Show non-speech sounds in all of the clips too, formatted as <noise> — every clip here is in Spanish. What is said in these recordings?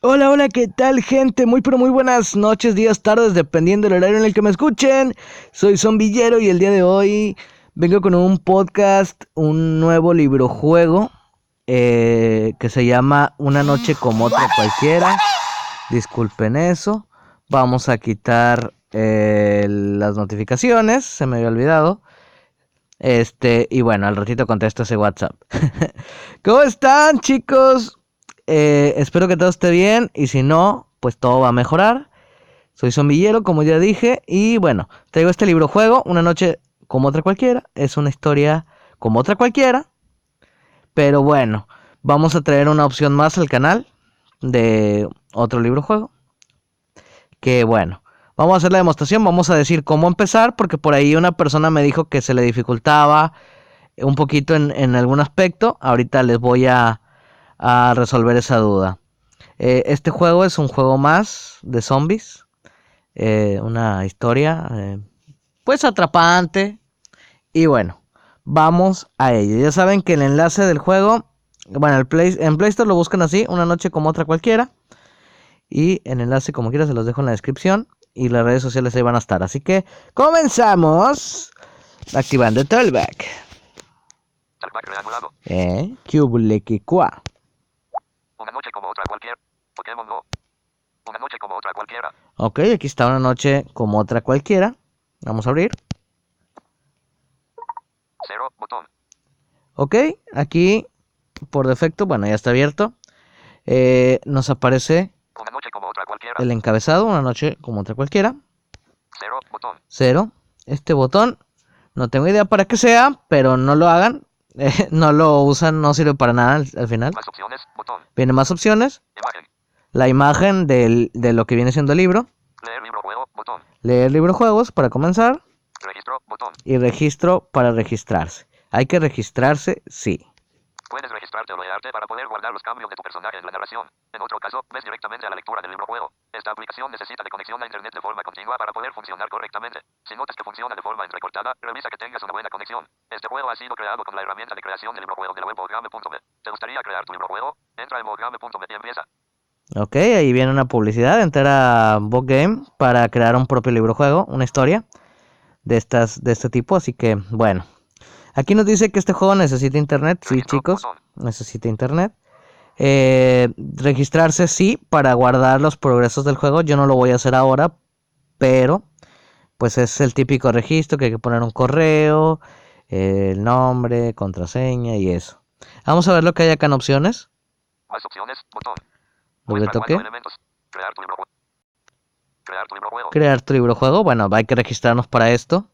Hola, hola, ¿qué tal gente? Muy pero muy buenas noches, días, tardes, dependiendo del horario en el que me escuchen. Soy Zombillero y el día de hoy vengo con un podcast, un nuevo libro juego eh, que se llama Una noche como otra cualquiera. Disculpen eso. Vamos a quitar eh, las notificaciones, se me había olvidado. Este, y bueno, al ratito contesto ese WhatsApp. <laughs> ¿Cómo están, chicos? Eh, espero que todo esté bien y si no, pues todo va a mejorar. Soy zombillero, como ya dije, y bueno, traigo este libro juego, Una noche como otra cualquiera. Es una historia como otra cualquiera. Pero bueno, vamos a traer una opción más al canal de otro libro juego. Que bueno, vamos a hacer la demostración, vamos a decir cómo empezar, porque por ahí una persona me dijo que se le dificultaba un poquito en algún aspecto. Ahorita les voy a a resolver esa duda. Eh, este juego es un juego más de zombies. Eh, una historia eh, pues atrapante. Y bueno, vamos a ello. Ya saben que el enlace del juego, bueno, el Play, en Play Store lo buscan así, una noche como otra cualquiera. Y el enlace como quiera se los dejo en la descripción. Y las redes sociales ahí van a estar. Así que comenzamos activando el Talkback. Eh, una noche como otra cualquiera. Pokémon Go. Una noche como otra cualquiera. Ok, aquí está una noche como otra cualquiera. Vamos a abrir. Cero, botón. Ok, aquí por defecto, bueno, ya está abierto. Eh, nos aparece una noche como otra cualquiera. el encabezado, una noche como otra cualquiera. Cero, botón. Cero. Este botón, no tengo idea para qué sea, pero no lo hagan. <laughs> no lo usan, no sirve para nada al, final. Más opciones, botón. Viene más opciones. Imagen. La imagen del, de lo que viene siendo el libro. Leer libro juego, botón. Leer libro juegos para comenzar. Registro, botón. Y registro para registrarse. Hay que registrarse, sí. Puedes registrarte o loguearte para poder guardar los cambios de tu personaje en la narración. En otro caso, ves directamente a la lectura del libro juego. Esta aplicación necesita de conexión a internet de forma continua para poder funcionar correctamente. Si notas que funciona de forma entrecortada, revisa que tengas una buena conexión. Este juego ha sido creado con la herramienta de creación del libro juego de la web modgame.me. ¿Te gustaría crear tu libro juego? Entra en modgame.me y empieza. Ok, ahí viene una publicidad. Entra a para crear un propio libro juego, una historia de estas de este tipo. Así que, bueno, Aquí nos dice que este juego necesita internet. Sí, chicos, necesita internet. Eh, registrarse sí para guardar los progresos del juego. Yo no lo voy a hacer ahora, pero pues es el típico registro que hay que poner un correo, el nombre, contraseña y eso. Vamos a ver lo que hay acá en opciones. Más opciones, botón. Doble toque. Crear tu libro juego. Crear tu libro juego. Crear tu libro juego. Bueno, hay que registrarnos para esto.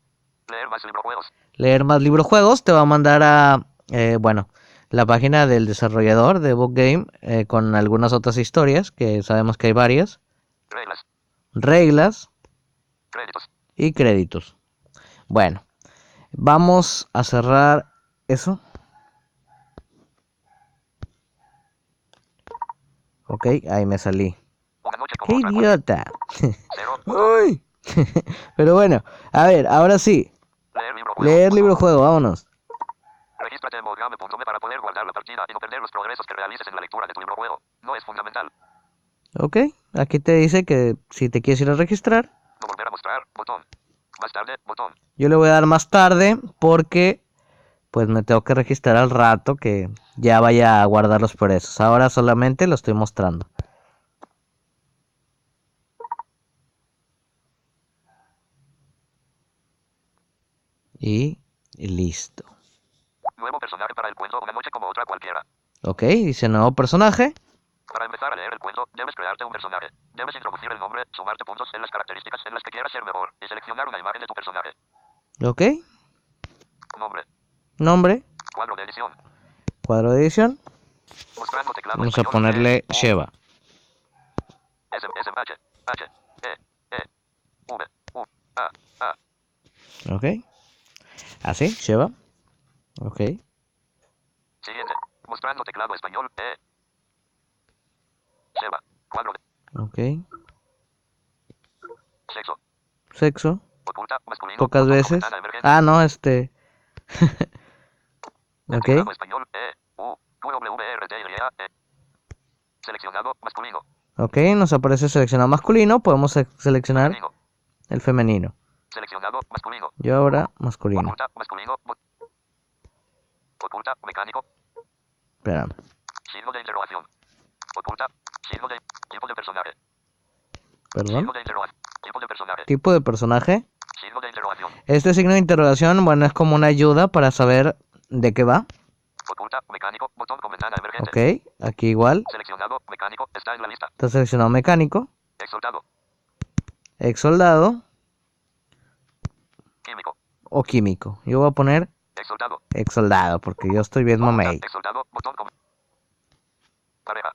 Leer más libro juegos leer más libro juegos, te va a mandar a, eh, bueno, la página del desarrollador de Book Game eh, con algunas otras historias, que sabemos que hay varias. Reglas. Reglas. Créditos. Y créditos. Bueno, vamos a cerrar eso. Ok, ahí me salí. ¡Qué idiota! <laughs> <laughs> Pero bueno, a ver, ahora sí. Leer libro juego. Vámonos. Regístrate en modgame.me para poder guardar la partida y no perder los progresos que realices en la lectura de tu libro juego. No es fundamental. Ok, aquí te dice que si te quieres ir a registrar. No volver a mostrar, botón. Más tarde, botón. Yo le voy a dar más tarde porque pues me tengo que registrar al rato que ya vaya a guardar los progresos. Ahora solamente lo estoy mostrando. Y listo. Nuevo personaje para el cuento, una noche como otra cualquiera. Ok, dice nuevo personaje. Para empezar a leer el cuento, debes crearte un personaje. Debes introducir el nombre, sumarte puntos en las características en las que quieras ser mejor y seleccionar una imagen de tu personaje. Ok. Nombre. Nombre. Cuadro de edición. Cuadro de edición. Vamos a ponerle E, Sheva. Ok. Así, Sheva. Ok. Siguiente. Mostrando teclado español. E. Sheva. Cuadro de Ok. sexo. Sexo. Oculta, masculino. Pocas veces. Ah, no, este. <laughs> ok. Español. E. U. W, R, T, A, E. Seleccionado, masculino. Ok, nos aparece seleccionado masculino. Podemos se- seleccionar el femenino. Seleccionado masculino. Y ahora masculino. Oculta masculino. Oculta mecánico. Espérame. Signo de interrogación. Oculta. Signo de tipo de personaje. Perdón. Signo de interrogación. Tipo de personaje. Tipo de personaje. Signo de interrogación. Este signo de interrogación, bueno, es como una ayuda para saber de qué va. Oculta mecánico. Botón con ventana emergente. Ok, aquí igual. Seleccionado mecánico. Está en la lista. Está seleccionado mecánico, ex soldado Químico. O químico. Yo voy a poner Exaltado. ex soldado porque yo estoy bien mamey. Pareja.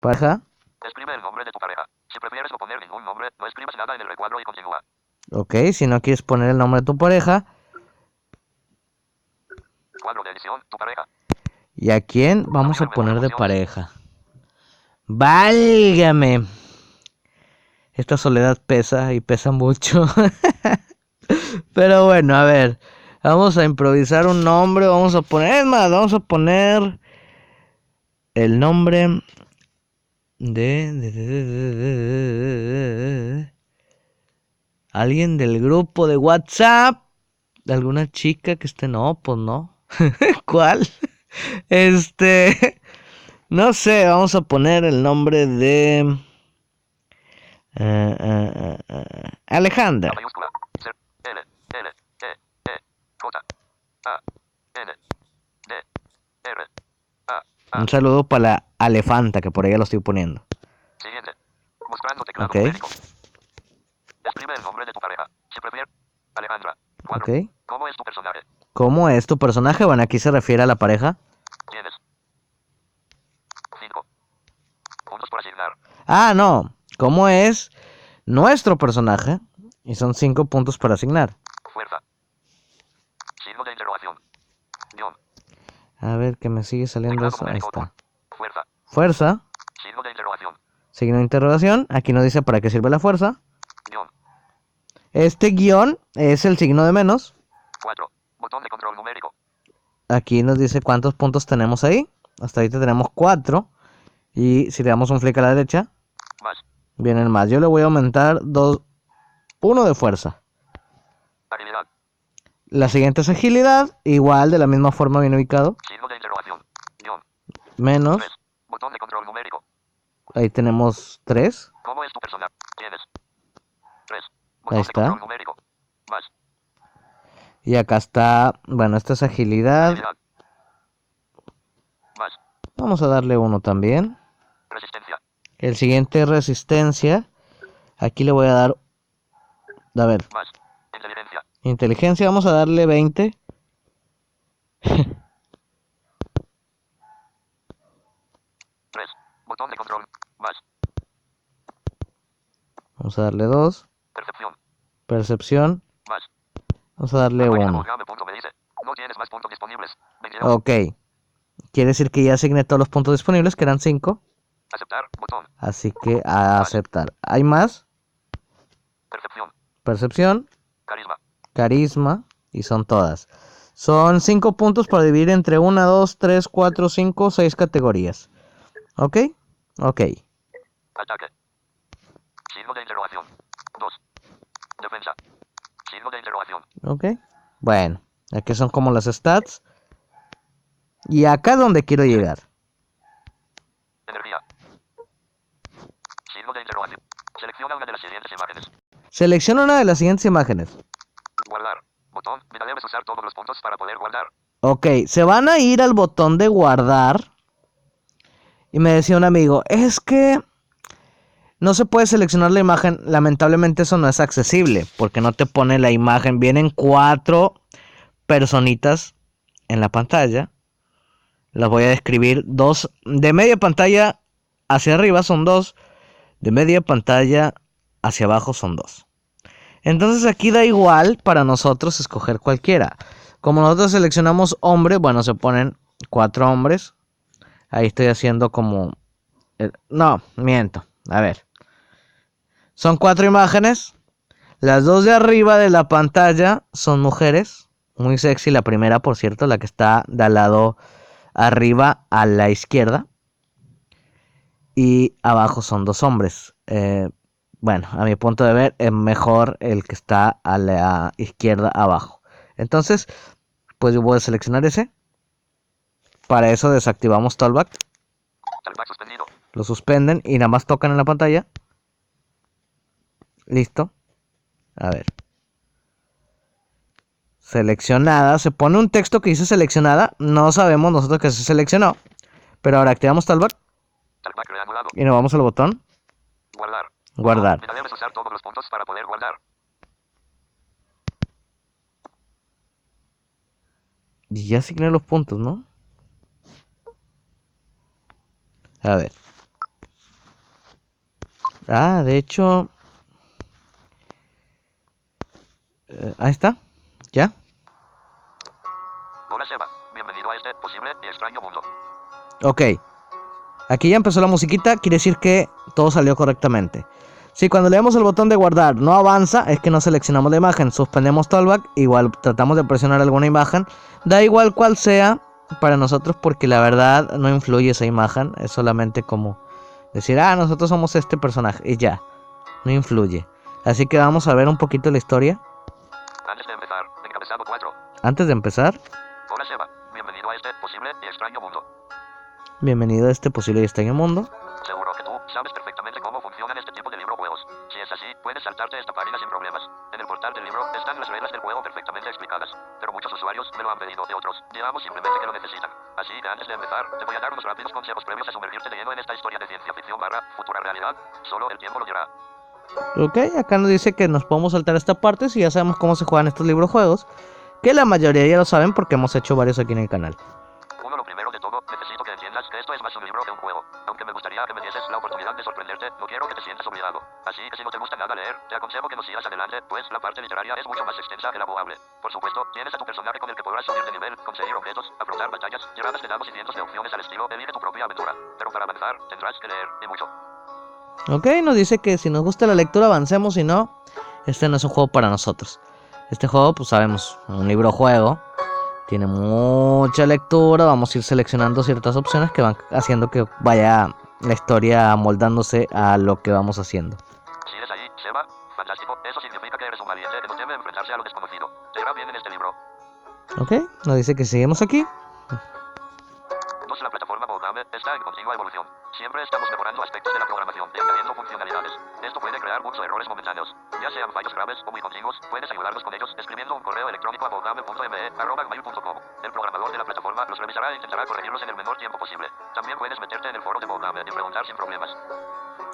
Pareja. Escribe el nombre de tu pareja. Si prefieres no poner ningún nombre, no escribas nada en el recuadro y continúa. Ok, si no quieres poner el nombre de tu pareja. Cuadro de edición, tu pareja. ¿Y a quién vamos a poner de pareja? Válgame. Esta soledad pesa y pesa mucho. <laughs> Pero bueno, a ver. Vamos a improvisar un nombre. Vamos a poner. Es más, vamos a poner. El nombre. De. Alguien del grupo de WhatsApp. De alguna chica que esté. No, pues no. ¿Cuál? Este. No sé, vamos a poner el nombre de. eh, eh, eh, eh, Alejandra. La mayúscula. Ser- L, L, E, E, J, A, N, D, R, A, A. Un saludo para la Alefanta, que por ahí lo estoy poniendo. Siguiente. Mostrando teclado Ok. numérico. Escribe el nombre de tu pareja. Si prefieres. Alejandra. Cuadro. Ok. ¿Cómo es tu personaje? ¿Cómo es tu personaje? Bueno, aquí se refiere a la pareja. Tienes. 5. Puntos por asignar. Ah, no. ¿Cómo es nuestro personaje? Y son cinco puntos para asignar. Fuerza. Signo de interrogación. Guión. A ver, que me sigue saliendo eso. Ahí está. Fuerza. Fuerza. Signo de interrogación. Signo de interrogación. Aquí nos dice para qué sirve la fuerza. Guión. Este guion es el signo de menos. 4. Botón de control numérico. Aquí nos dice cuántos puntos tenemos ahí. Hasta ahorita tenemos 4. Y si le damos un flick a la derecha, Más. viene el más. Yo le voy a aumentar 2. 1 de fuerza. La siguiente es agilidad. Igual, de la misma forma, bien ubicado. Signo de interrogación. Guión. Menos. 3. Botón de control numérico. Ahí tenemos 3. ¿Cómo es tu? Tienes. 3. Ahí está. numérico. Más. Y acá está. Bueno, esta es agilidad. Agilidad. Más. Vamos a darle uno también. Resistencia. El siguiente es resistencia. Aquí le voy a dar. A ver, Más. Inteligencia. Vamos a darle 20. 3. Botón de control. Más. Vamos a darle 2. Percepción. Percepción. Más. Vamos a darle Página 1. Morgame punto me dice. No. 22. Ok. Quiere decir que ya asigné todos los puntos disponibles, que eran 5. Aceptar. Botón. Así que a aceptar. ¿Hay más? Percepción. Percepción, Carisma. Carisma y son todas. Son 5 puntos para dividir entre 1, 2, 3, 4, 5, 6 categorías. ¿Ok? Ok. Ataque. Signo de interrogación. 2. Defensa. Signo de interrogación. Ok. Bueno, aquí son como las stats. Y acá es donde quiero llegar. Energía. Signo de interrogación. Selecciona una de las siguientes imágenes. Selecciona una de las siguientes imágenes. Guardar. Botón. Debes usar todos los puntos para poder guardar. Ok, se van a ir al botón de guardar. Y me decía un amigo, es que no se puede seleccionar la imagen. Lamentablemente eso no es accesible. Porque no te pone la imagen. Vienen cuatro personitas en la pantalla. Las voy a describir. Dos de media pantalla hacia arriba son dos. De media pantalla hacia abajo son dos. Entonces aquí da igual para nosotros escoger cualquiera. Como nosotros seleccionamos hombre, bueno, se ponen cuatro hombres. Ahí estoy haciendo como... eh, No, miento. A ver. Son cuatro imágenes. Las dos de arriba de la pantalla son mujeres. Muy sexy la primera, por cierto, la que está de al lado arriba a la izquierda. y abajo son dos hombres. Eh, bueno, a mi punto de ver es mejor el que está a la izquierda abajo. Entonces, pues yo voy a seleccionar ese. Para eso desactivamos Talkback. Talkback suspendido. Lo suspenden y nada más tocan en la pantalla. Listo. A ver. Seleccionada. Se pone un texto que dice seleccionada. No sabemos nosotros que se seleccionó. Pero ahora activamos Talkback. Talkback. Y nos vamos al botón Guardar. Guardar. Debes usar todos los puntos para poder guardar. Y ya asigné los puntos, ¿no? A ver. Ah, de hecho... eh, ahí está. ¿Ya? Hola Seba. Bienvenido a este posible y extraño mundo. Ok. Aquí ya empezó la musiquita, quiere decir que todo salió correctamente. Si cuando le damos el botón de guardar no avanza, es que no seleccionamos la imagen. Suspendemos Talkback, igual tratamos de presionar alguna imagen. Da igual cual sea para nosotros porque la verdad no influye esa imagen. Es solamente como decir, ah, nosotros somos este personaje y ya. No influye. Así que vamos a ver un poquito la historia. Antes de empezar, encabezado 4. Antes de empezar, Hola Seba. Bienvenido a este posible y extraño mundo. Bienvenido a este posible y extraño mundo. Seguro que tú sabes perfectamente cómo funcionan este tipo de libro juegos. Si es así, puedes saltarte esta página sin problemas. En el portal del libro están las reglas del juego perfectamente explicadas. Pero muchos usuarios me lo han pedido de otros, digamos simplemente que lo necesitan. Así que antes de empezar, te voy a dar unos rápidos consejos previos a sumergirte de lleno en esta historia de ciencia ficción barra futura realidad. Solo el tiempo lo dirá. Ok, acá nos dice que nos podemos saltar esta parte si ya sabemos cómo se juegan estos libros juegos. Que la mayoría ya lo saben porque hemos hecho varios aquí en el canal. No quiero que te sientas obligado. Así que si no te gusta nada leer, te aconsejo que no sigas adelante, pues la parte literaria es mucho más extensa que la jugable. Por supuesto, tienes a tu personaje con el que podrás subir de nivel, conseguir objetos, afrontar batallas, tiradas de dados y cientos de opciones al estilo, elige tu propia aventura. Pero para avanzar, tendrás que leer, y mucho. Ok, nos dice que si nos gusta la lectura avancemos, si no, este no es un juego para nosotros. Este juego, pues sabemos, un libro juego, tiene mucha lectura, vamos a ir seleccionando ciertas opciones que van haciendo que vaya la historia amoldándose a lo que vamos haciendo. ¿Sigues ahí, Seba? Fantástico. Eso significa que eres un valiente que no teme enfrentarse a lo desconocido. Te irá bien en este libro. Ok, nos dice que seguimos aquí. 2. La plataforma Boldame está en continua evolución. Siempre estamos mejorando aspectos de la programación y añadiendo funcionalidades. Esto puede crear muchos errores momentáneos. Ya sean fallos graves o muy continuos, puedes ayudarnos con ellos escribiendo un correo electrónico a boldame.me.gmail.com. El programador de la plataforma los revisará e intentará corregirlos en el menor tiempo posible. También puedes meterte en el foro de Boldame y preguntar sin problemas.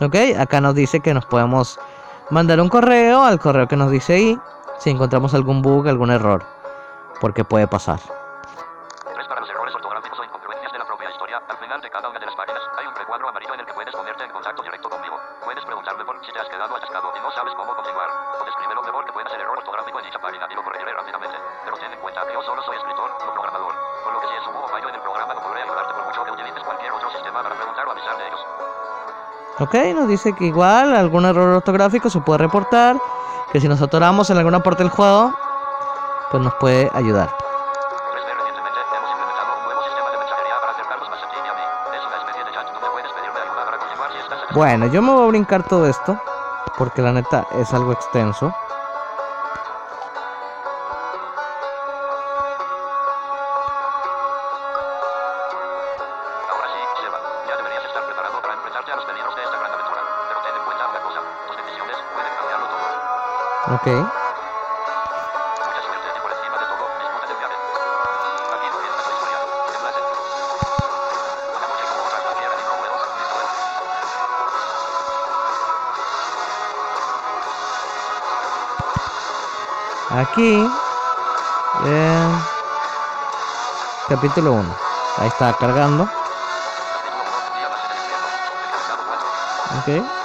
Ok, acá nos dice que nos podemos mandar un correo al correo que nos dice ahí si encontramos algún bug, algún error. Porque puede pasar. Ok, nos dice que igual algún error ortográfico se puede reportar. Que si nos atoramos en alguna parte del juego, pues nos puede ayudar. 3D recientemente hemos implementado un nuevo sistema de mensajería para acercarnos más a ti y a mí. Es una especie de chat donde puedes pedirme ayuda para continuar si estás atascado. Bueno, yo me voy a brincar todo esto. Porque la neta es algo extenso. Aquí. eh, capítulo 1. Ahí está cargando. Capítulo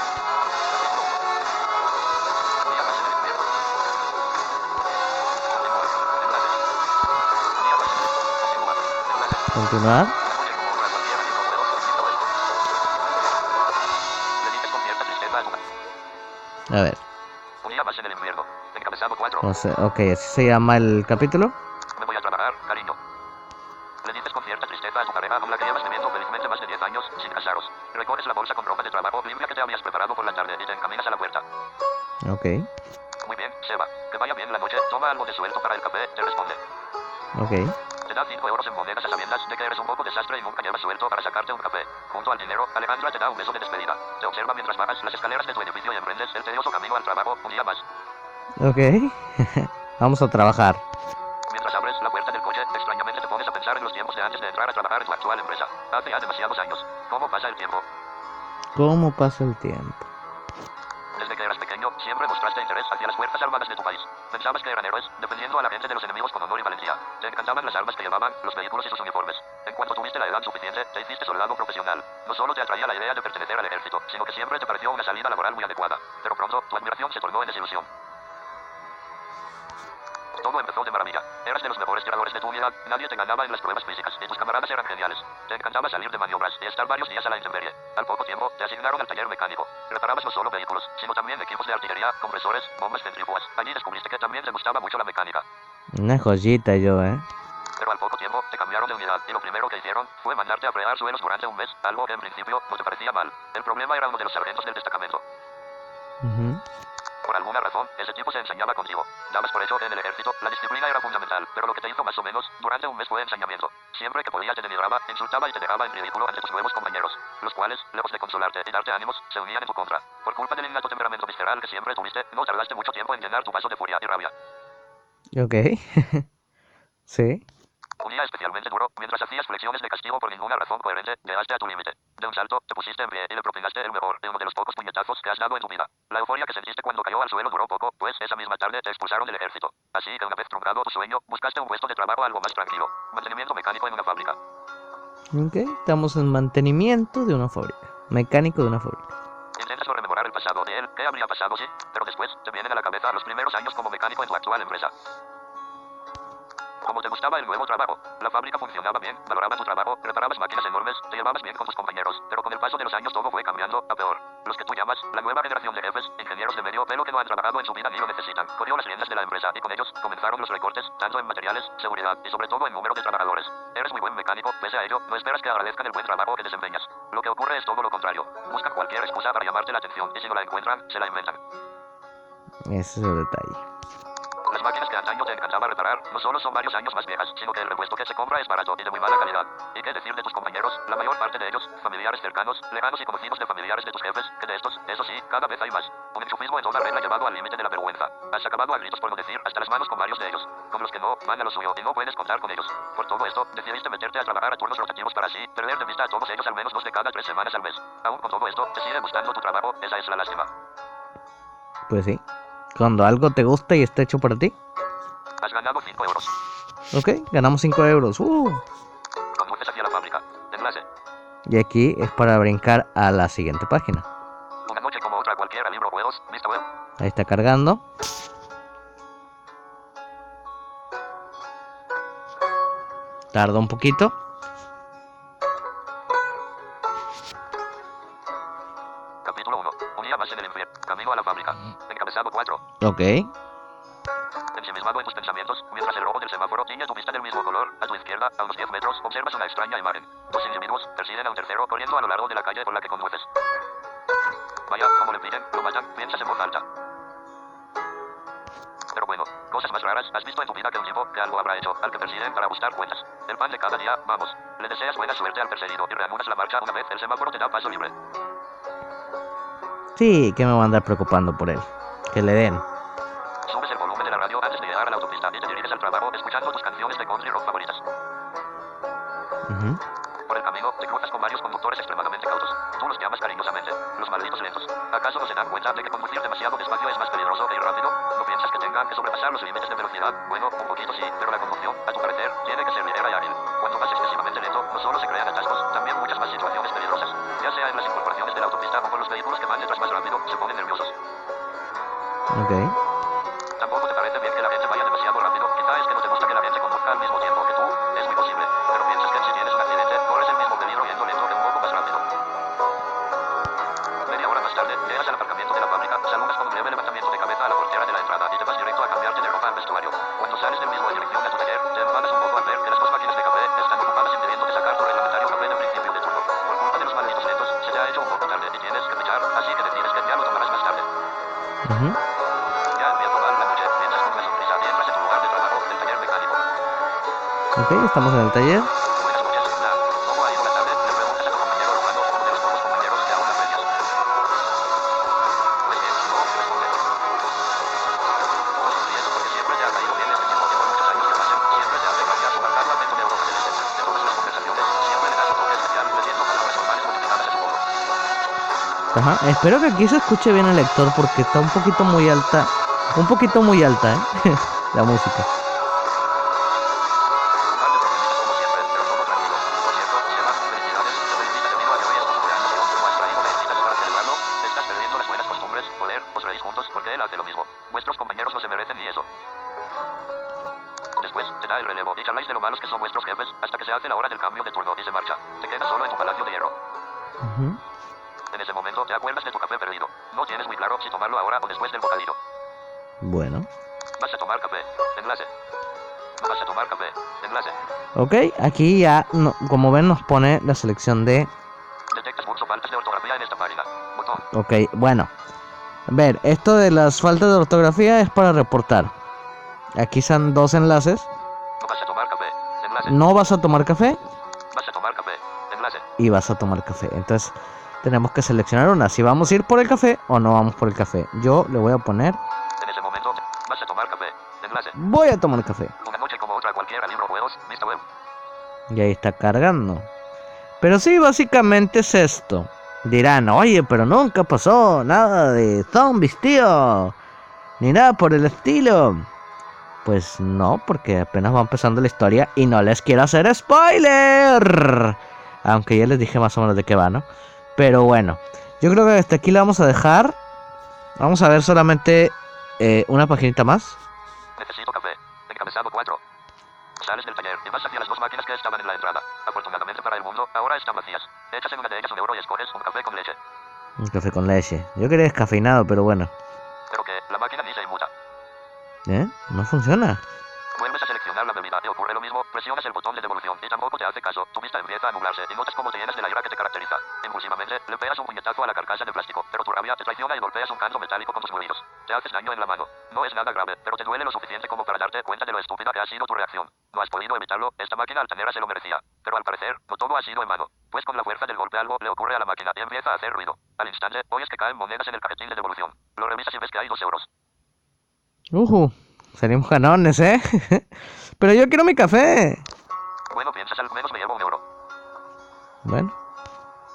4. O sea, ok, así se llama el capítulo. Me voy a trabajar, cariño. Le dices con cierta tristeza a tu pareja con la que llevas viviendo felizmente más de 10 años sin casaros. Recoges la bolsa con ropa habías preparado por la tarde y te encaminas a la puerta. Ok, Muy bien, Seba. Que vaya bien la noche. Toma algo de sueldo para el café, te responde. ok. Te da 5 euros en monedas a sabiendas de que eres un poco desastre y nunca llevas suelto para sacarte un café. Junto al dinero, Alejandra te da un beso de despedida. Te observa mientras bajas las escaleras de tu edificio y emprendes el tedioso camino al trabajo un día más. Ok. <laughs> Vamos a trabajar. Mientras abres la puerta del coche, extrañamente te pones a pensar en los tiempos de antes de entrar a trabajar en tu actual empresa. Hace ya demasiados años. ¿Cómo pasa el tiempo? ¿Cómo pasa el tiempo? Siempre mostraste interés hacia las fuerzas armadas de tu país. Pensabas que eran héroes, defendiendo a la gente de los enemigos con honor y valentía. Te encantaban las armas que llevaban, los vehículos y sus uniformes. En cuanto tuviste la edad suficiente, te hiciste soldado profesional. No solo te atraía la idea de pertenecer al ejército, sino que siempre te pareció una salida laboral muy adecuada. Pero pronto, tu admiración se tornó en desilusión. Todo empezó de maravilla. Eras de los mejores tiradores de tu unidad, nadie te ganaba en las pruebas físicas, y tus camaradas eran geniales. Te encantaba salir de maniobras y estar varios días a la intemperie. Al poco tiempo, te asignaron al taller mecánico. Reparabas no solo vehículos, sino también equipos de artillería, compresores, bombas centrífugas. Allí descubriste que también te gustaba mucho la mecánica. Una joyita yo, ¿eh? Pero al poco tiempo, te cambiaron de unidad, y lo primero que hicieron fue mandarte a fregar suelos durante un mes, algo que en principio no te parecía mal. El problema era uno de los sargentos del destacamento. Ujú. Por alguna razón, ese tipo se ensañaba contigo. Dabas por hecho en el ejército la disciplina era fundamental, pero lo que te hizo más o menos durante un mes fue ensañamiento. Siempre que podía te denigraba, insultaba y te dejaba en ridículo ante tus nuevos compañeros, los cuales, lejos de consolarte y darte ánimos, se unían en tu contra. Por culpa del innato temperamento visceral que siempre tuviste, no tardaste mucho tiempo en llenar tu vaso de furia y rabia. Ok. <laughs> sí. Un día especialmente duro, mientras hacías flexiones de castigo por ninguna razón coherente, llegaste a tu límite. De un salto, te pusiste en pie y le propinaste el mejor de uno de los pocos puñetazos que has dado en tu vida. La euforia que sentiste cuando cayó al suelo duró poco, pues esa misma tarde te expulsaron del ejército. Así que una vez truncado tu sueño, buscaste un puesto de trabajo algo más tranquilo. Mantenimiento mecánico en una fábrica. Ok. Estamos en mantenimiento de una fábrica. Mecánico de una fábrica. Intentas no rememorar el pasado de él, qué habría pasado si, pero después te vienen a la cabeza los primeros años como mecánico en tu actual empresa. Como te gustaba el nuevo trabajo, la fábrica funcionaba bien, valoraba tu trabajo, reparabas máquinas enormes, te llevabas bien con tus compañeros, pero con el paso de los años todo fue cambiando a peor. Los que tú llamas, la nueva generación de jefes, ingenieros de medio pelo que no han trabajado en su vida ni lo necesitan, corrió las riendas de la empresa y con ellos comenzaron los recortes, tanto en materiales, seguridad y sobre todo en número de trabajadores. Eres muy buen mecánico, pese a ello, no esperas que agradezcan el buen trabajo que desempeñas. Lo que ocurre es todo lo contrario. Buscan cualquier excusa para llamarte la atención y si no la encuentran, se la inventan. Ese es el detalle. Las máquinas que antaño te encantaba reparar no solo son varios años más viejas, sino que el repuesto que se compra es barato y de muy mala calidad. ¿Y qué decir de tus compañeros? La mayor parte de ellos, familiares cercanos, lejanos y conocidos de familiares de tus jefes, que de estos, eso sí, cada vez hay más. Un enchufismo en toda regla llevado al límite de la vergüenza. Has acabado a gritos por no decir hasta las manos con varios de ellos. Con los que no, van a lo suyo y no puedes contar con ellos. Por todo esto, decidiste meterte a trabajar a turnos rotativos para así, perder de vista a todos ellos al menos dos de cada tres semanas al mes. Aún con todo esto, te sigue gustando tu trabajo, esa es la lástima. Pues sí. Cuando algo te gusta y está hecho para ti. Has ganado 5 euros. Ok, ganamos 5 euros. Uh. Conduces hacia la fábrica. Enlace. Y aquí es para brincar a la siguiente página. Una noche como otra cualquiera, libro, juegos, vista web. Ahí está cargando. Tarda un poquito. Ensimismado en tus pensamientos, mientras el rojo del semáforo tiñe tu vista del mismo color, a tu izquierda, a unos 10 metros, observas una extraña imagen. Dos individuos persiguen a un tercero corriendo a lo largo de la calle por la que conduces. Vaya, como le piden, lo matan, piensas en voz alta. Pero bueno, cosas más raras has visto en tu vida que un tipo que algo habrá hecho, al que persiguen para ajustar cuentas. El pan de cada día, vamos. Le deseas buena suerte al perseguido y reanudas la marcha una vez el semáforo te da paso libre. Sí, que me voy a andar preocupando por él. Que le den. Por el camino, te cruzas con varios conductores extremadamente cautos. Tú los llamas cariñosamente, los malditos lentos. ¿Acaso no se dan cuenta de que conducir demasiado despacio es más peligroso que ir rápido? ¿No piensas que tengan que sobrepasar los límites de velocidad? Bueno, un poquito sí, pero la conducción, a tu parecer, tiene que ser Ajá. Espero que aquí se escuche bien el lector porque está un poquito muy alta. Un poquito muy alta, ¿eh? <laughs> la música. Ok, aquí ya, no- como ven, nos pone la selección de... Detectas mucho faltas de ortografía en esta página. Botón. Ok, bueno. A ver, esto de las faltas de ortografía es para reportar. Aquí son dos enlaces. No vas a tomar café. Enlace. No vas a tomar café Vas a tomar café. Enlace. y vas a tomar café. Entonces tenemos que seleccionar una. Si vamos a ir por el café o no vamos por el café. Yo le voy a poner... En ese momento, vas a tomar café. Enlace. Voy a tomar café. Y ahí está cargando. Pero sí, básicamente es esto. Dirán, oye, pero nunca pasó nada de zombies, tío. Ni nada por el estilo. Pues no, porque apenas va empezando la historia y no les quiero hacer spoiler. Aunque ya les dije más o menos de qué va, ¿no? Pero bueno, yo creo que hasta aquí la vamos a dejar. Vamos a ver solamente eh, una paginita más. Necesito café. Encabezado 4. Sales del taller y vas hacia las dos máquinas que estaban en la entrada. Afortunadamente para el mundo, ahora están vacías. Echas en una de ellas un euro y escoges un café con leche. Un café con leche. Yo quería descafeinado, pero bueno. Pero que la máquina ni se inmuta. ¿Eh? No funciona. Vuelves a seleccionar la bebida y ocurre lo mismo. Presionas el botón de devolución y tampoco te hace caso. Tu vista empieza a nublarse y notas cómo te llenas de la ira que te caracteriza. Impulsivamente, le pegas un puñetazo a la carcasa de plástico, pero tu rabia te traiciona y golpeas un canto metálico con tus nudillos. Te haces daño en la mano. No es nada grave, pero te duele lo suficiente como para darte cuenta de lo estúpida que ha sido tu reacción. No has podido evitarlo, esta máquina altanera se lo merecía. Pero al parecer, no todo ha sido en mano. Pues con la fuerza del golpe algo le ocurre a la máquina y empieza a hacer ruido. Al instante, oyes que caen monedas en el cajetín de devolución. Lo revisas y ves que hay dos euros. Ujú, seríamos canones, ¿eh? <laughs> Pero yo quiero mi café. Bueno, piensas al menos me llevo un euro. Bueno,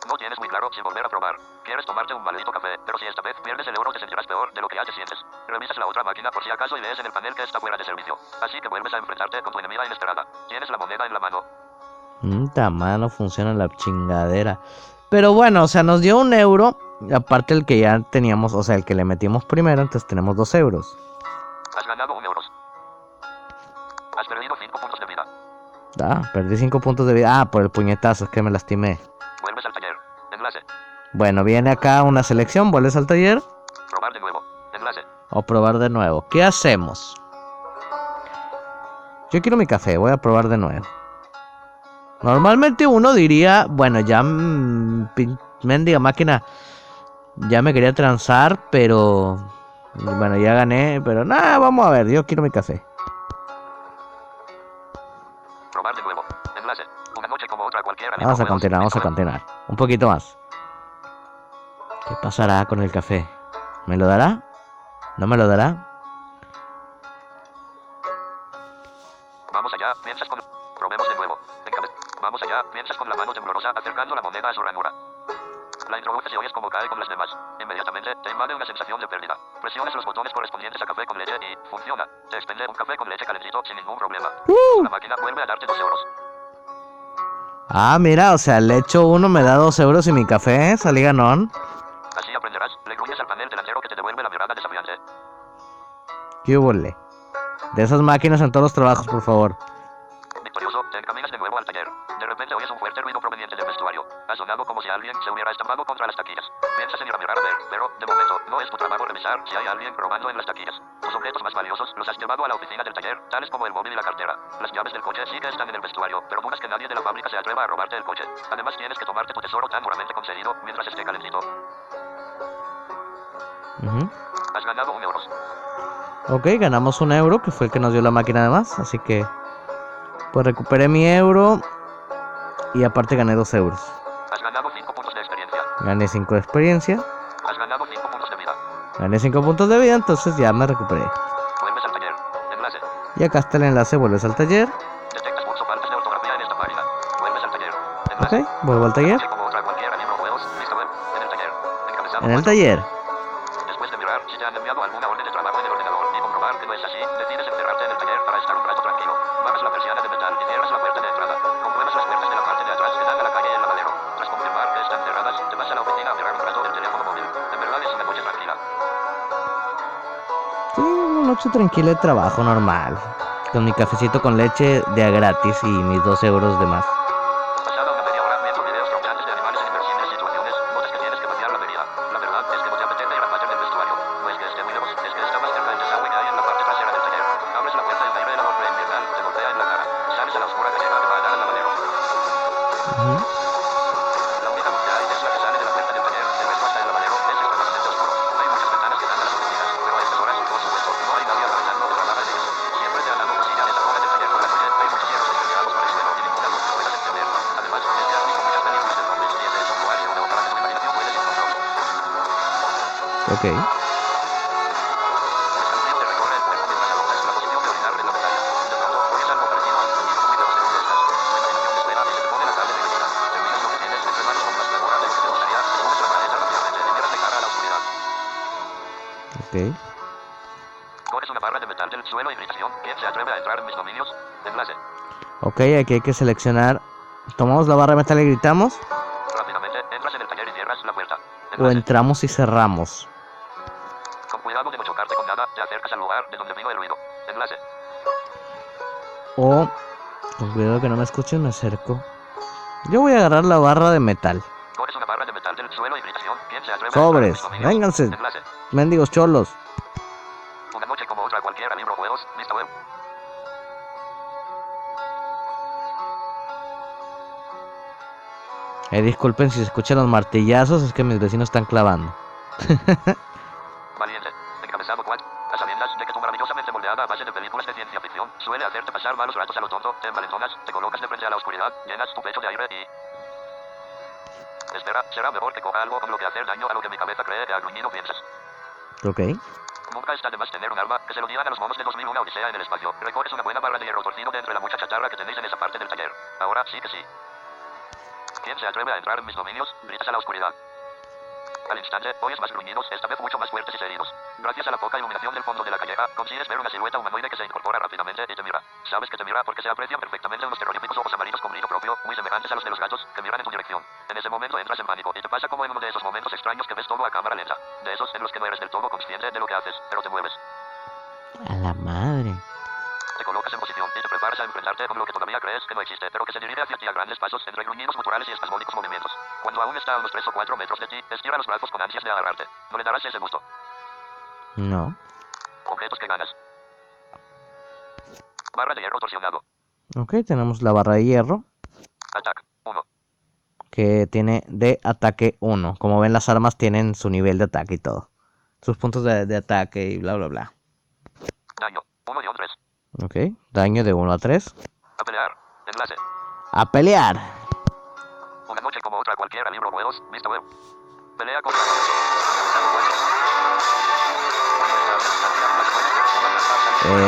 No tienes muy claro si volver a probar. Quieres tomarte un maldito café, pero si esta vez pierdes el euro te sentirás peor de lo que ya te sientes. Revisas la otra máquina por si acaso y ves en el panel que está fuera de servicio. Así que vuelves a enfrentarte con tu enemiga inesperada. Tienes la moneda en la mano. esta mano funciona la chingadera. Pero bueno, o sea, nos dio un euro. Aparte el que ya teníamos, o sea, el que le metimos primero, entonces tenemos dos euros. Has ganado un euro. Has perdido 5 puntos de vida. Ah, perdí cinco puntos de vida. Ah, por el puñetazo, es que me lastimé. Vuelves al taller. Enlace. Bueno, viene acá una selección, vuelves al taller Probar de nuevo. Enlace. o probar de nuevo. ¿Qué hacemos? Yo quiero mi café, voy a probar de nuevo. Normalmente uno diría, bueno, ya mm, mendiga máquina, ya me quería transar, pero bueno, ya gané, pero nada, vamos a ver, yo quiero mi café. Probar de nuevo. Enlace. Una noche como otra cualquiera. Vamos a continuar, vamos a continuar. Un poquito más. ¿Qué pasará con el café? ¿Me lo dará? ¿No me lo dará? Vamos allá, piensas con... Probemos de nuevo. Encabe- Vamos allá, piensas con la mano temblorosa acercando la moneda a su ranura. La introduces y oyes como cae con las demás. Inmediatamente, te invade una sensación de pérdida. Presionas los botones correspondientes a café con leche y... funciona. Te expende un café con leche calentito sin ningún problema. La máquina vuelve a darte dos euros. Ah, mira, o sea, le echo uno, me da dos euros y mi café, salí ganón. Así aprenderás. Le gruñes al panel delantero que te devuelve la mirada desafiante. ¿Qué huele? De esas máquinas en todos los trabajos, por favor. Los has llevado a la oficina del taller, tales como el móvil y la cartera. Las llaves del coche sí que están en el vestuario, pero dudas que nadie de la fábrica se atreva a robarte el coche. Además tienes que tomarte tu tesoro tan duramente concedido mientras esté calentito. Ujú. Has ganado un euro. Ok, ganamos un euro, que fue el que nos dio la máquina además. Así que, pues recuperé mi euro. Y aparte gané dos euros. Has ganado 5 puntos de experiencia. Gané 5 de experiencia. Has ganado 5 puntos de vida. Gané 5 puntos de vida, entonces ya me recuperé. Y acá está el enlace, vuelves al taller. Ok, vuelvo al taller. En el taller. Noche tranquila de trabajo normal. Con mi cafecito con leche de a gratis y mis 2 euros de más. Ok. Coges una barra de metal del suelo y gritación. ¿Quién se atreve a entrar en mis dominios? Enlace. Ok, aquí hay que seleccionar. Tomamos la barra de metal y gritamos. Rápidamente, entras en el taller y cierras la puerta. O Enlace. entramos y cerramos. Cuidado que no me escuchen, me acerco. Yo voy a agarrar la barra de metal. Una barra de metal del suelo y gritación. ¿Quién se Sobres, vénganse, mendigos cholos. Una noche como otra cualquiera, libro, juegos, vista web. Eh, disculpen si se escuchan los martillazos, es que mis vecinos están clavando. <laughs> te envalentonas, te colocas de frente a la oscuridad, llenas tu pecho de aire y... Espera, será mejor que coja algo con lo que hacer daño a lo que mi cabeza cree que al gruñido piensas. Ok. Nunca está de más tener un arma, que se lo digan a los monos de 2001 Odisea en el espacio. Recoges una buena barra de hierro torcido de entre la mucha chatarra que tenéis en esa parte del taller. Ahora sí que sí. ¿Quién se atreve a entrar en mis dominios? Gritas a la oscuridad. Al instante, oyes más gruñidos, esta vez mucho más fuertes y serios. Gracias a la poca iluminación del fondo de la calleja, consigues ver una silueta humanoide que se incorpora rápidamente y te mira. Sabes que te mira porque se aprecian perfectamente unos terroríficos ojos amarillos con brillo propio, muy semejantes a los de los gatos, que miran en tu dirección. En ese momento entras en pánico y te pasa como en uno de esos momentos extraños que ves todo a cámara lenta. De esos en los que no eres del todo consciente de lo que haces, pero te mueves. A la madre. Te colocas en posición y te preparas a enfrentarte con lo que todavía crees que no existe, pero que se dirige hacia ti a grandes pasos entre gruñidos guturales y espasmódicos movimientos. Cuando aún está a unos 3 o 4 metros de ti, estira los brazos con ansias de agarrarte. No le darás ese gusto. No. Objetos que ganas. Barra de hierro torsionado. Ok, tenemos la barra de hierro. Attack. 1. Que tiene de ataque 1. Como ven, las armas tienen su nivel de ataque y todo. Sus puntos de, de ataque y bla, bla, bla. Daño. 1 y 3. Ok. Daño de 1 a 3. A pelear. Enlace. A pelear. Una noche como cualquiera. Libro juegos. Vista web. Pelea.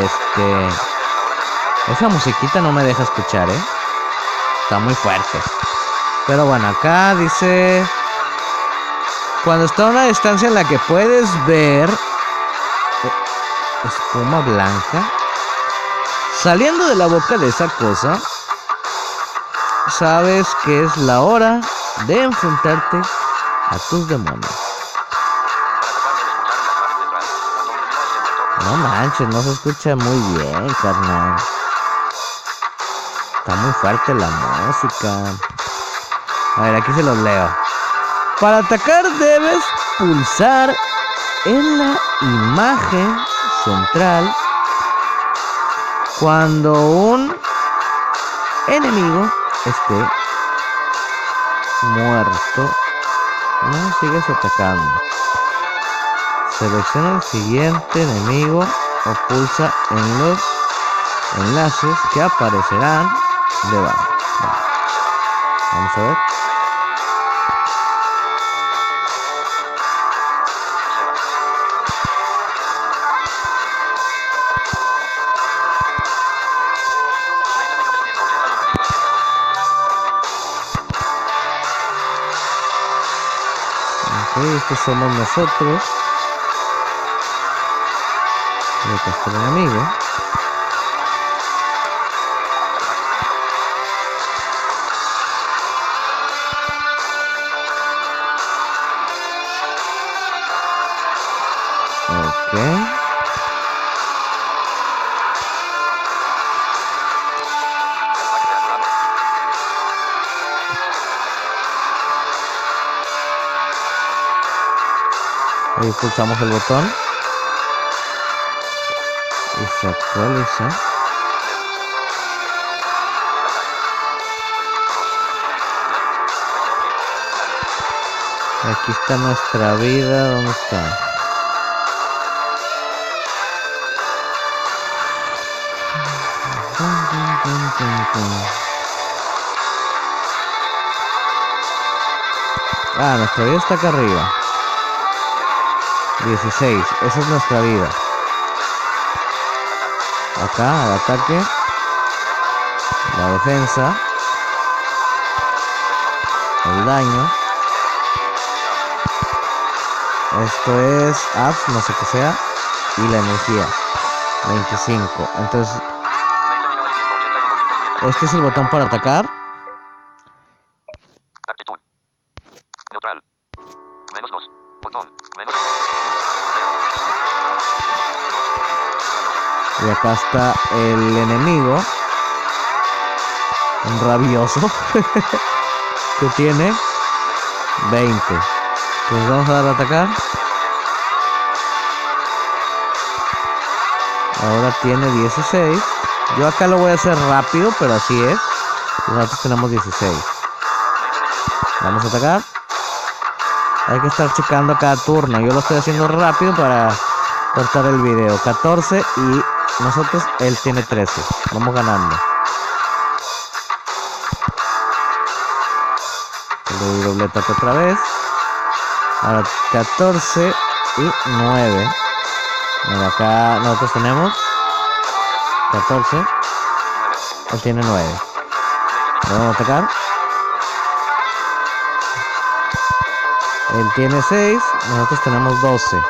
Este. Esa musiquita no me deja escuchar, ¿eh? Está muy fuerte. Pero bueno, acá dice... Cuando está a una distancia en la que puedes ver espuma blanca saliendo de la boca de esa cosa, sabes que es la hora de enfrentarte a tus demonios. No manches, no se escucha muy bien, carnal. Está muy fuerte la música. A ver, aquí se los leo. Para atacar debes pulsar en la imagen central cuando un enemigo esté muerto. No sigues atacando. Selecciona el siguiente enemigo o pulsa en los enlaces que aparecerán debajo. Vamos a ver. Estos somos nosotros. Este es el Ahí pulsamos el botón y se actualiza. Aquí está nuestra vida, ¿dónde está? Ah, nuestra vida está acá arriba. 16, esa es nuestra vida. Acá, el ataque. La defensa. El daño. Esto es apps, no sé qué sea. Y la energía. 25. Entonces, este es el botón para atacar. Acá está el enemigo. Un rabioso. <laughs> que tiene 20. Pues vamos a dar a atacar. Ahora tiene 16. Yo acá lo voy a hacer rápido, pero así es. Nosotros tenemos 16. Vamos a atacar. Hay que estar checando cada turno. Yo lo estoy haciendo rápido para cortar el video. 14 y nosotros, él tiene 13. Vamos ganando. Le doy doble tap otra vez. Ahora 14 y 9. Mira, acá nosotros tenemos 14. Él tiene 9. Vamos a atacar. Él tiene 6. Nosotros tenemos 12.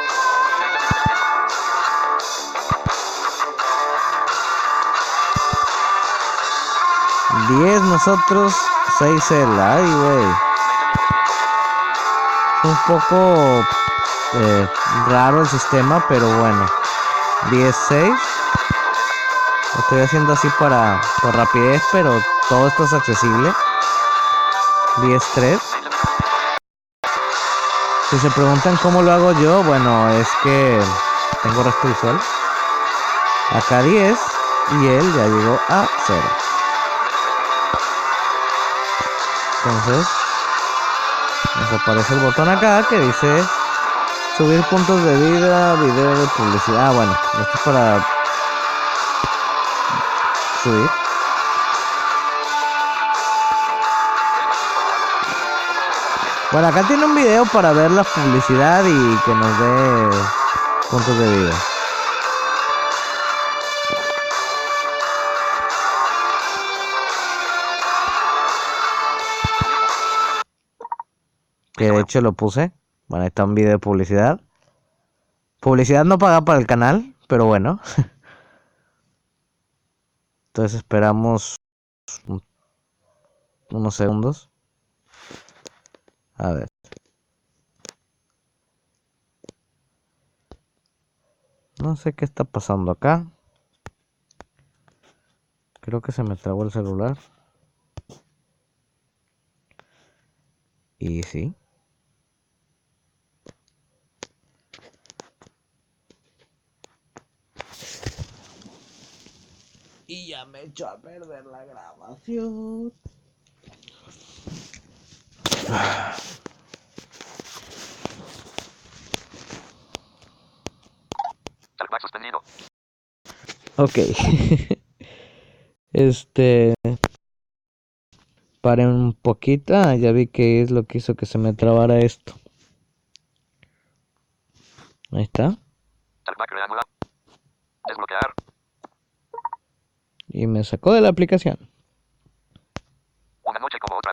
Diez nosotros, seis él. Ay, güey. Un poco eh, raro el sistema, pero bueno. 10, 6. Lo estoy haciendo así para por rapidez, pero todo esto es accesible. 10, 3. Si se preguntan cómo lo hago yo, bueno, es que tengo resto visual. Acá 10 y él ya llegó a 0. Entonces, nos aparece el botón acá que dice subir puntos de vida, video de publicidad. Ah, bueno, esto es para subir. Bueno, acá tiene un video para ver la publicidad y que nos dé puntos de vida. Que de hecho lo puse. Bueno, ahí está un video de publicidad. Publicidad no paga para el canal, pero bueno. <laughs> Entonces esperamos un- unos segundos. A ver. No sé qué está pasando acá. Creo que se me trabó el celular. Y sí. Echó a perder la grabación. Suspendido. Ok. <laughs> este. Pare un poquito. Ah, ya vi que es lo que hizo que se me trabara esto. Ahí está. Desbloquear. Y me sacó de la aplicación. Una noche como otra.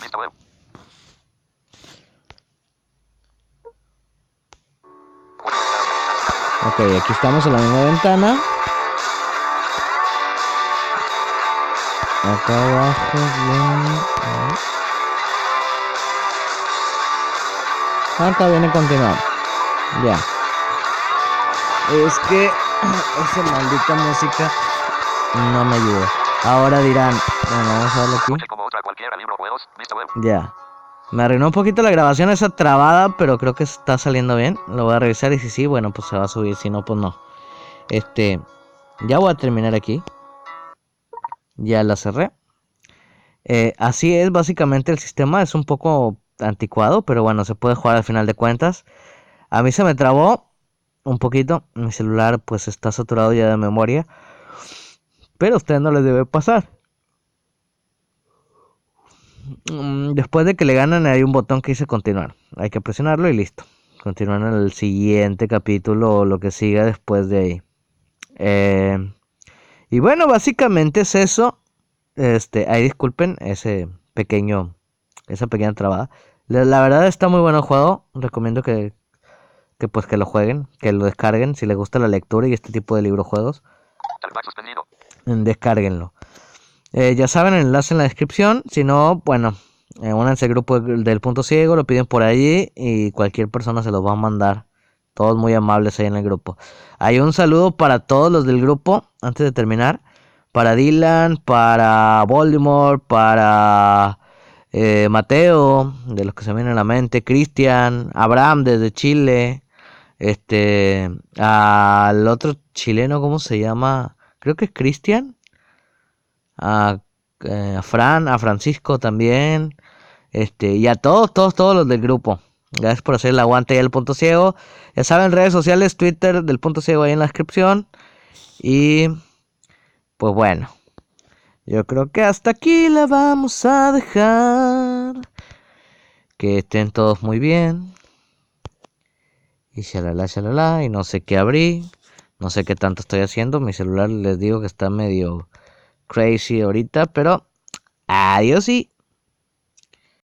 Vista web. Ok, aquí estamos en la misma ventana. Acá abajo viene. a ver. Acá viene continuar. Ya. Es que <clears throat> esa maldita música no me ayuda. Ahora dirán, bueno, vamos a verlo aquí. Ya. Me arruinó un poquito la grabación esa trabada, pero creo que está saliendo bien. Lo voy a revisar y si sí, bueno, pues se va a subir. Si no, pues no. Este, ya voy a terminar aquí. Ya la cerré. Eh, así es, básicamente el sistema es un poco anticuado, pero bueno, se puede jugar al final de cuentas. A mí se me trabó un poquito. Mi celular pues está saturado ya de memoria. Pero a usted no les debe pasar. Mm, Después de que le ganan hay un botón que dice continuar. Hay que presionarlo y listo. Continuar en el siguiente capítulo o lo que siga después de ahí. Eh, y bueno, básicamente es eso. Este, ahí disculpen ese pequeño, esa pequeña trabada. La, la verdad está muy bueno el juego. Recomiendo que, que pues que lo jueguen, que lo descarguen si les gusta la lectura y este tipo de librojuegos. Mm, Descárguenlo. Eh, ya saben, el enlace en la descripción. Si no, bueno, eh, únanse al grupo del, del punto ciego, lo piden por allí y cualquier persona se los va a mandar. Todos muy amables ahí en el grupo. Hay un saludo para todos los del grupo, antes de terminar. Para Dylan, para Voldemort, para eh, Mateo, de los que se me vienen a la mente, Cristian, Abraham desde Chile, este, al otro chileno, ¿cómo se llama? Creo que es Cristian. A, eh, a Fran, a Francisco también. Este, y a todos, todos, todos los del grupo. Gracias por hacer el aguante ahí al punto ciego. Ya saben, redes sociales, Twitter del punto ciego ahí en la descripción. Y pues bueno. Yo creo que hasta aquí la vamos a dejar. Que estén todos muy bien. Y shalala, shalala. Y no sé qué abrí. No sé qué tanto estoy haciendo. Mi celular les digo que está medio crazy ahorita. Pero adiós y